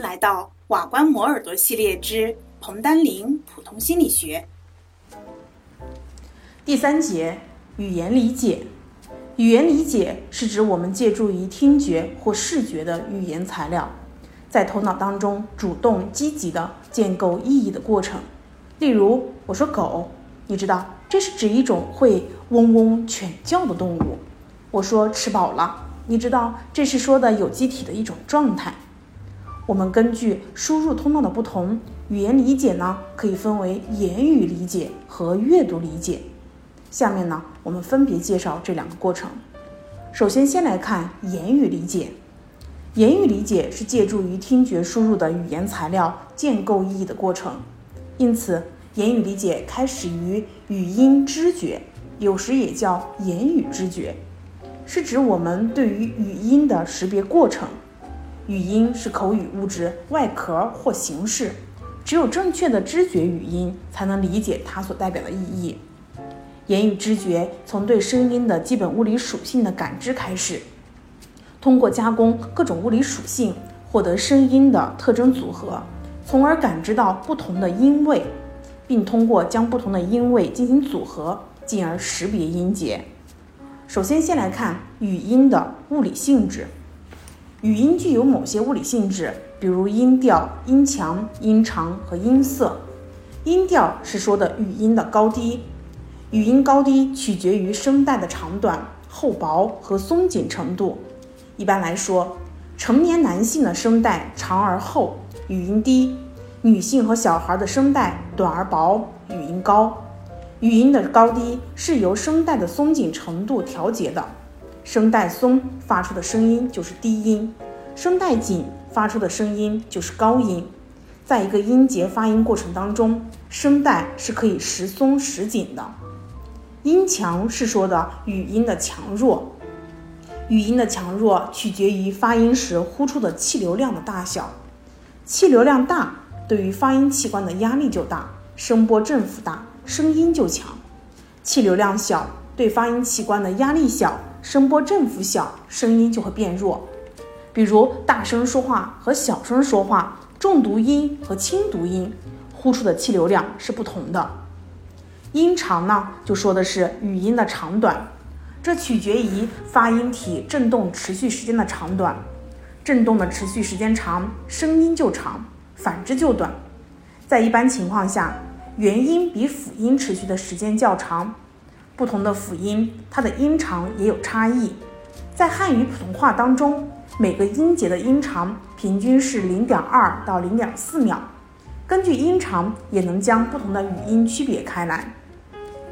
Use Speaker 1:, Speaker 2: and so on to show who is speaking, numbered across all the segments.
Speaker 1: 来到瓦关磨耳朵系列之彭丹林普通心理学
Speaker 2: 第三节语言理解。语言理解是指我们借助于听觉或视觉的语言材料，在头脑当中主动积极的建构意义的过程。例如，我说狗，你知道这是指一种会嗡嗡犬叫的动物。我说吃饱了，你知道这是说的有机体的一种状态。我们根据输入通道的不同，语言理解呢可以分为言语理解和阅读理解。下面呢，我们分别介绍这两个过程。首先，先来看言语理解。言语理解是借助于听觉输入的语言材料建构意义的过程，因此，言语理解开始于语音知觉，有时也叫言语知觉，是指我们对于语音的识别过程。语音是口语物质外壳或形式，只有正确的知觉语音，才能理解它所代表的意义。言语知觉从对声音的基本物理属性的感知开始，通过加工各种物理属性，获得声音的特征组合，从而感知到不同的音位，并通过将不同的音位进行组合，进而识别音节。首先，先来看语音的物理性质。语音具有某些物理性质，比如音调、音强、音长和音色。音调是说的语音的高低。语音高低取决于声带的长短、厚薄和松紧程度。一般来说，成年男性的声带长而厚，语音低；女性和小孩的声带短而薄，语音高。语音的高低是由声带的松紧程度调节的。声带松发出的声音就是低音，声带紧发出的声音就是高音。在一个音节发音过程当中，声带是可以时松时紧的。音强是说的语音的强弱，语音的强弱取决于发音时呼出的气流量的大小。气流量大，对于发音器官的压力就大，声波振幅大，声音就强；气流量小，对发音器官的压力小，声波振幅小，声音就会变弱。比如大声说话和小声说话，重读音和轻读音，呼出的气流量是不同的。音长呢，就说的是语音的长短，这取决于发音体振动持续时间的长短。振动的持续时间长，声音就长；反之就短。在一般情况下，元音比辅音持续的时间较长。不同的辅音，它的音长也有差异。在汉语普通话当中，每个音节的音长平均是零点二到零点四秒。根据音长，也能将不同的语音区别开来。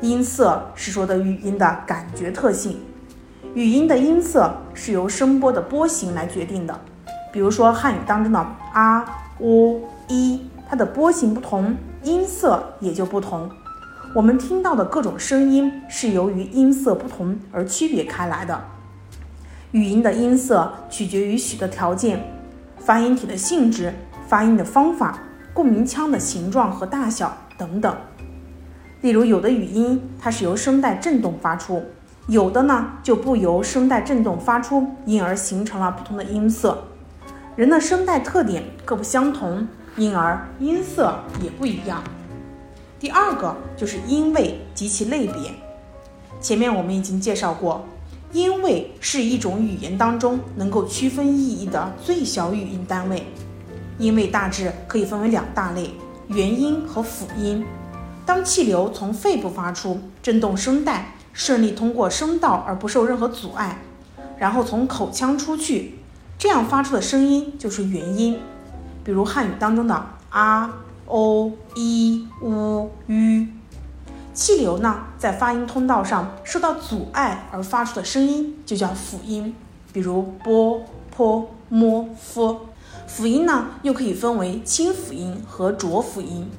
Speaker 2: 音色是说的语音的感觉特性，语音的音色是由声波的波形来决定的。比如说汉语当中的啊、喔、一，它的波形不同，音色也就不同。我们听到的各种声音是由于音色不同而区别开来的。语音的音色取决于许多条件：发音体的性质、发音的方法、共鸣腔的形状和大小等等。例如，有的语音它是由声带振动发出，有的呢就不由声带振动发出，因而形成了不同的音色。人的声带特点各不相同，因而音色也不一样。第二个就是音位及其类别。前面我们已经介绍过，音位是一种语言当中能够区分意义的最小语音单位。音位大致可以分为两大类：元音和辅音。当气流从肺部发出，振动声带，顺利通过声道而不受任何阻碍，然后从口腔出去，这样发出的声音就是元音。比如汉语当中的啊、o i u u，。气流呢，在发音通道上受到阻碍而发出的声音就叫辅音。比如波、坡、摸、f。辅音呢，又可以分为清辅音和浊辅音。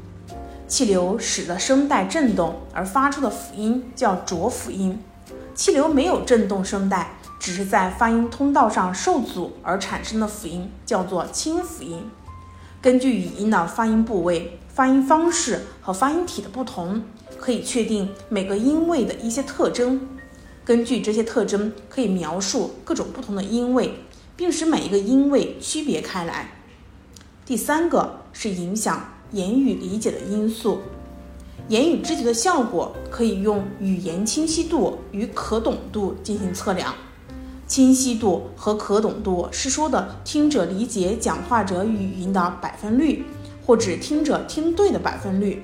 Speaker 2: 气流使得声带振动而发出的辅音叫浊辅音，气流没有振动声带，只是在发音通道上受阻而产生的辅音叫做清辅音。根据语音的发音部位、发音方式和发音体的不同，可以确定每个音位的一些特征。根据这些特征，可以描述各种不同的音位，并使每一个音位区别开来。第三个是影响言语理解的因素。言语知觉的效果可以用语言清晰度与可懂度进行测量。清晰度和可懂度是说的听者理解讲话者语音的百分率，或者听者听对的百分率。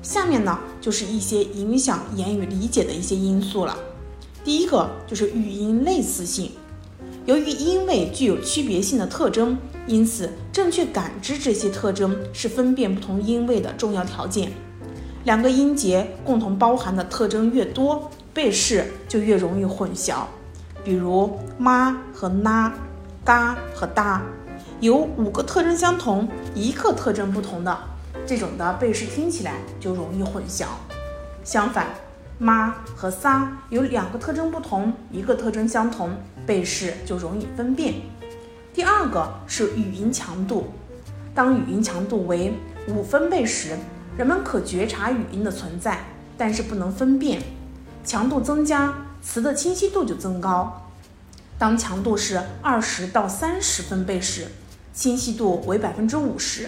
Speaker 2: 下面呢就是一些影响言语理解的一些因素了。第一个就是语音类似性，由于音位具有区别性的特征，因此正确感知这些特征是分辨不同音位的重要条件。两个音节共同包含的特征越多，背试就越容易混淆。比如妈和呐、嘎和哒，有五个特征相同，一个特征不同的，这种的背试听起来就容易混淆。相反，妈和撒有两个特征不同，一个特征相同，背试就容易分辨。第二个是语音强度，当语音强度为五分贝时。人们可觉察语音的存在，但是不能分辨。强度增加，词的清晰度就增高。当强度是二十到三十分贝时，清晰度为百分之五十；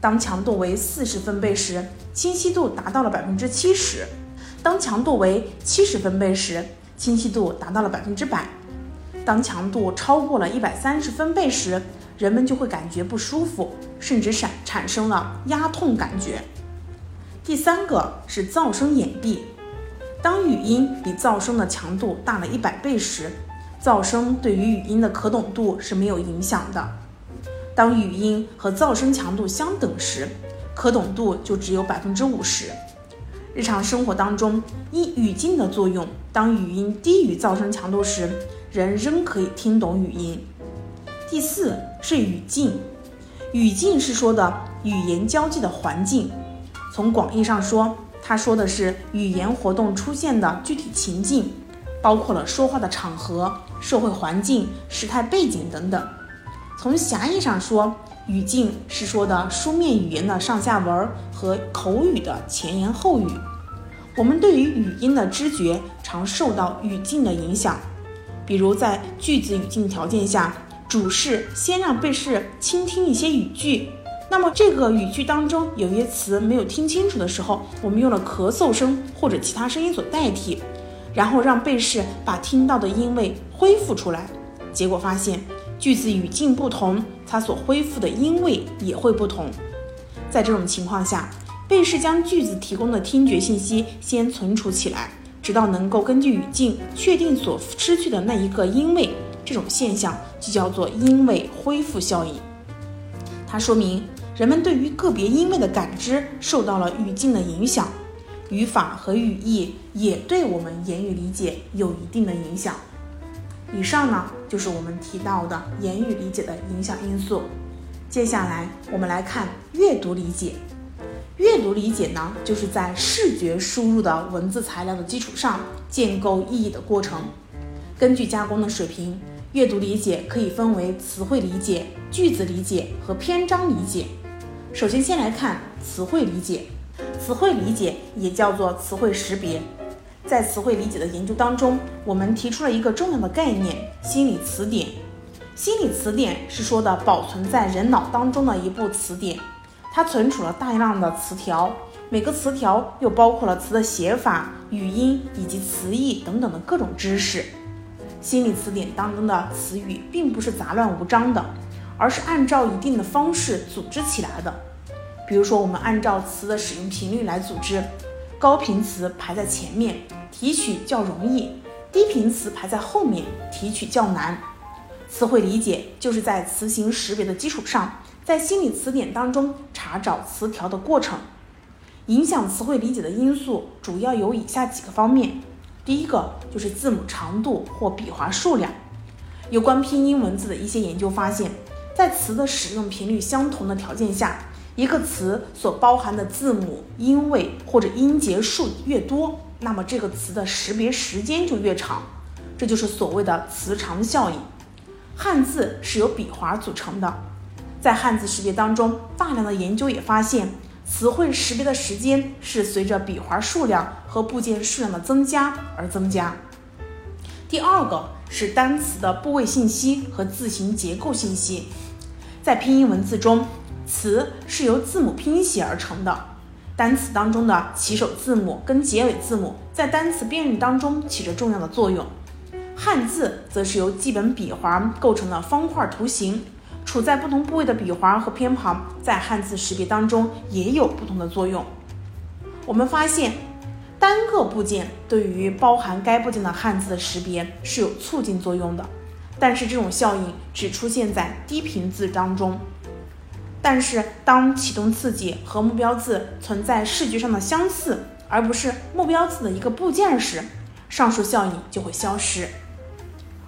Speaker 2: 当强度为四十分贝时，清晰度达到了百分之七十；当强度为七十分贝时，清晰度达到了百分之百。当强度超过了一百三十分贝时，人们就会感觉不舒服，甚至产产生了压痛感觉。第三个是噪声掩蔽。当语音比噪声的强度大了一百倍时，噪声对于语音的可懂度是没有影响的。当语音和噪声强度相等时，可懂度就只有百分之五十。日常生活当中，因语境的作用，当语音低于噪声强度时，人仍可以听懂语音。第四是语境。语境是说的语言交际的环境。从广义上说，它说的是语言活动出现的具体情境，包括了说话的场合、社会环境、时态背景等等。从狭义上说，语境是说的书面语言的上下文和口语的前言后语。我们对于语音的知觉常受到语境的影响，比如在句子语境条件下，主事先让被试倾听一些语句。那么这个语句当中有些词没有听清楚的时候，我们用了咳嗽声或者其他声音所代替，然后让被试把听到的音位恢复出来。结果发现句子语境不同，它所恢复的音位也会不同。在这种情况下，被试将句子提供的听觉信息先存储起来，直到能够根据语境确定所失去的那一个音位。这种现象就叫做音位恢复效应。它说明。人们对于个别音位的感知受到了语境的影响，语法和语义也对我们言语理解有一定的影响。以上呢就是我们提到的言语理解的影响因素。接下来我们来看阅读理解。阅读理解呢，就是在视觉输入的文字材料的基础上建构意义的过程。根据加工的水平，阅读理解可以分为词汇理解、句子理解和篇章理解。首先，先来看词汇理解。词汇理解也叫做词汇识别。在词汇理解的研究当中，我们提出了一个重要的概念——心理词典。心理词典是说的保存在人脑当中的一部词典，它存储了大量的词条，每个词条又包括了词的写法、语音以及词义等等的各种知识。心理词典当中的词语并不是杂乱无章的。而是按照一定的方式组织起来的，比如说，我们按照词的使用频率来组织，高频词排在前面，提取较容易；低频词排在后面，提取较难。词汇理解就是在词形识别的基础上，在心理词典当中查找词条的过程。影响词汇理解的因素主要有以下几个方面：第一个就是字母长度或笔画数量。有关拼音文字的一些研究发现。在词的使用频率相同的条件下，一个词所包含的字母、音位或者音节数越多，那么这个词的识别时间就越长，这就是所谓的词长效应。汉字是由笔画组成的，在汉字识别当中，大量的研究也发现，词汇识别的时间是随着笔画数量和部件数量的增加而增加。第二个是单词的部位信息和字形结构信息。在拼音文字中，词是由字母拼写而成的，单词当中的起首字母跟结尾字母在单词辨认当中起着重要的作用。汉字则是由基本笔画构成的方块图形，处在不同部位的笔画和偏旁在汉字识别当中也有不同的作用。我们发现，单个部件对于包含该部件的汉字的识别是有促进作用的，但是这种效应只出现在低频字当中。但是，当启动刺激和目标字存在视觉上的相似，而不是目标字的一个部件时，上述效应就会消失。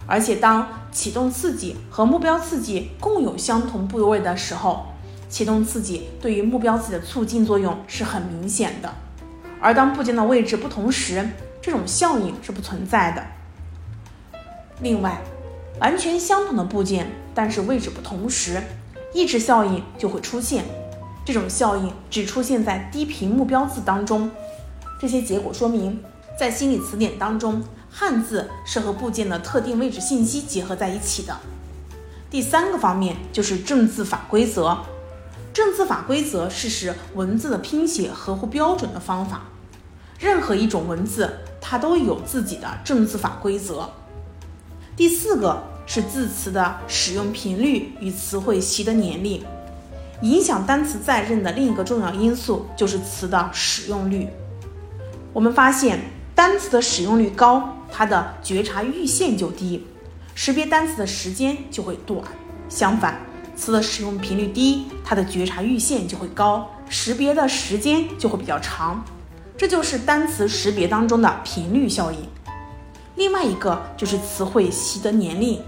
Speaker 2: 而且，当启动刺激和目标刺激共有相同部位的时候，启动刺激对于目标字的促进作用是很明显的。而当部件的位置不同时，这种效应是不存在的。另外，完全相同的部件，但是位置不同时，抑制效应就会出现，这种效应只出现在低频目标字当中。这些结果说明，在心理词典当中，汉字是和部件的特定位置信息结合在一起的。第三个方面就是正字法规则。正字法规则是使文字的拼写合乎标准的方法。任何一种文字，它都有自己的正字法规则。第四个。是字词的使用频率与词汇习得年龄，影响单词在认的另一个重要因素就是词的使用率。我们发现，单词的使用率高，它的觉察阈限就低，识别单词的时间就会短；相反，词的使用频率低，它的觉察阈限就会高，识别的时间就会比较长。这就是单词识别当中的频率效应。另外一个就是词汇习得年龄。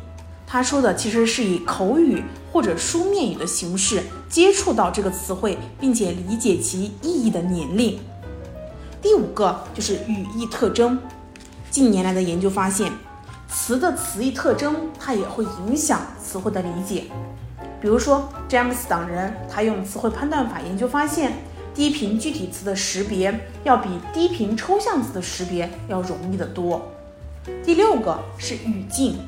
Speaker 2: 他说的其实是以口语或者书面语的形式接触到这个词汇，并且理解其意义的年龄。第五个就是语义特征。近年来的研究发现，词的词义特征它也会影响词汇的理解。比如说，詹姆斯等人他用词汇判断法研究发现，低频具体词的识别要比低频抽象词的识别要容易得多。第六个是语境。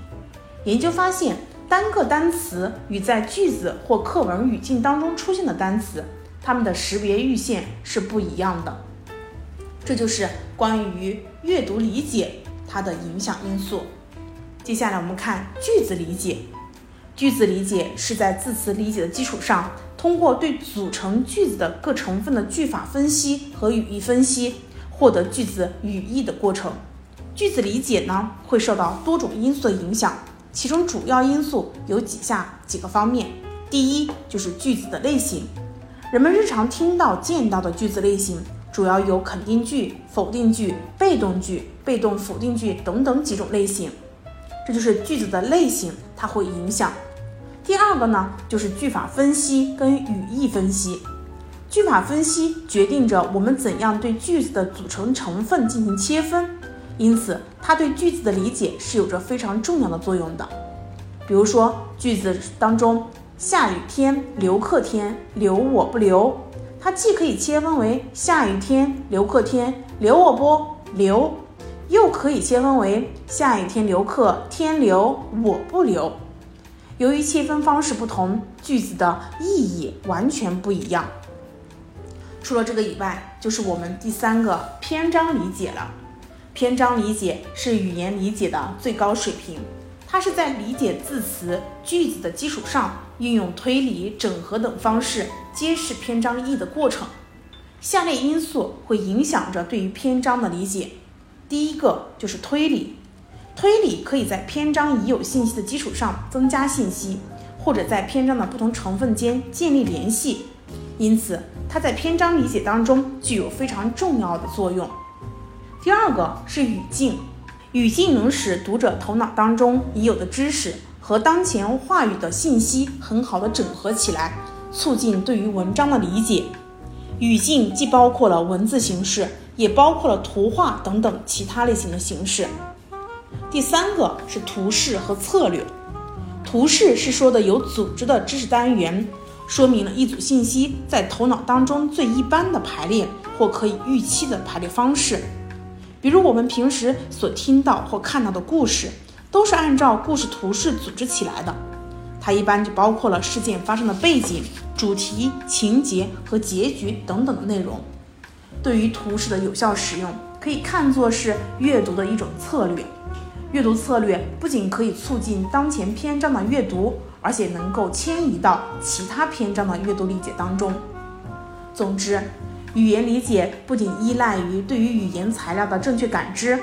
Speaker 2: 研究发现，单个单词与在句子或课文语境当中出现的单词，它们的识别阈限是不一样的。这就是关于阅读理解它的影响因素。接下来我们看句子理解。句子理解是在字词理解的基础上，通过对组成句子的各成分的句法分析和语义分析，获得句子语义的过程。句子理解呢，会受到多种因素的影响。其中主要因素有几下几个方面：第一，就是句子的类型。人们日常听到、见到的句子类型主要有肯定句、否定句、被动句、被动否定句等等几种类型。这就是句子的类型，它会影响。第二个呢，就是句法分析跟语义分析。句法分析决定着我们怎样对句子的组成成分进行切分。因此，它对句子的理解是有着非常重要的作用的。比如说，句子当中“下雨天留客天留我不留”，它既可以切分为“下雨天留客天留我不留”，又可以切分为“下雨天留客天留我不留”。由于切分方式不同，句子的意义完全不一样。除了这个以外，就是我们第三个篇章理解了。篇章理解是语言理解的最高水平，它是在理解字词、句子的基础上，运用推理、整合等方式揭示篇章意义的过程。下列因素会影响着对于篇章的理解。第一个就是推理，推理可以在篇章已有信息的基础上增加信息，或者在篇章的不同成分间建立联系，因此它在篇章理解当中具有非常重要的作用。第二个是语境，语境能使读者头脑当中已有的知识和当前话语的信息很好的整合起来，促进对于文章的理解。语境既包括了文字形式，也包括了图画等等其他类型的形式。第三个是图示和策略，图示是说的有组织的知识单元，说明了一组信息在头脑当中最一般的排列或可以预期的排列方式。比如我们平时所听到或看到的故事，都是按照故事图式组织起来的。它一般就包括了事件发生的背景、主题、情节和结局等等的内容。对于图示的有效使用，可以看作是阅读的一种策略。阅读策略不仅可以促进当前篇章的阅读，而且能够迁移到其他篇章的阅读理解当中。总之，语言理解不仅依赖于对于语言材料的正确感知，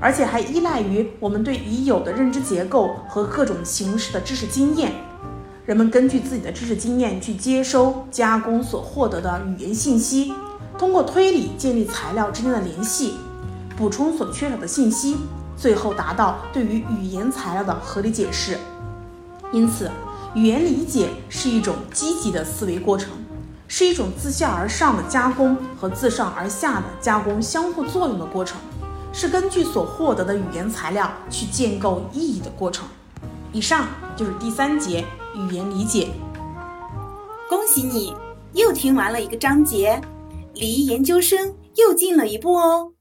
Speaker 2: 而且还依赖于我们对已有的认知结构和各种形式的知识经验。人们根据自己的知识经验去接收、加工所获得的语言信息，通过推理建立材料之间的联系，补充所缺少的信息，最后达到对于语言材料的合理解释。因此，语言理解是一种积极的思维过程，是一种自下而上的加工和自上而下的加工相互作用的过程，是根据所获得的语言材料去建构意义的过程。以上就是第三节语言理解。
Speaker 1: 恭喜你，又听完了一个章节，离研究生又近了一步哦。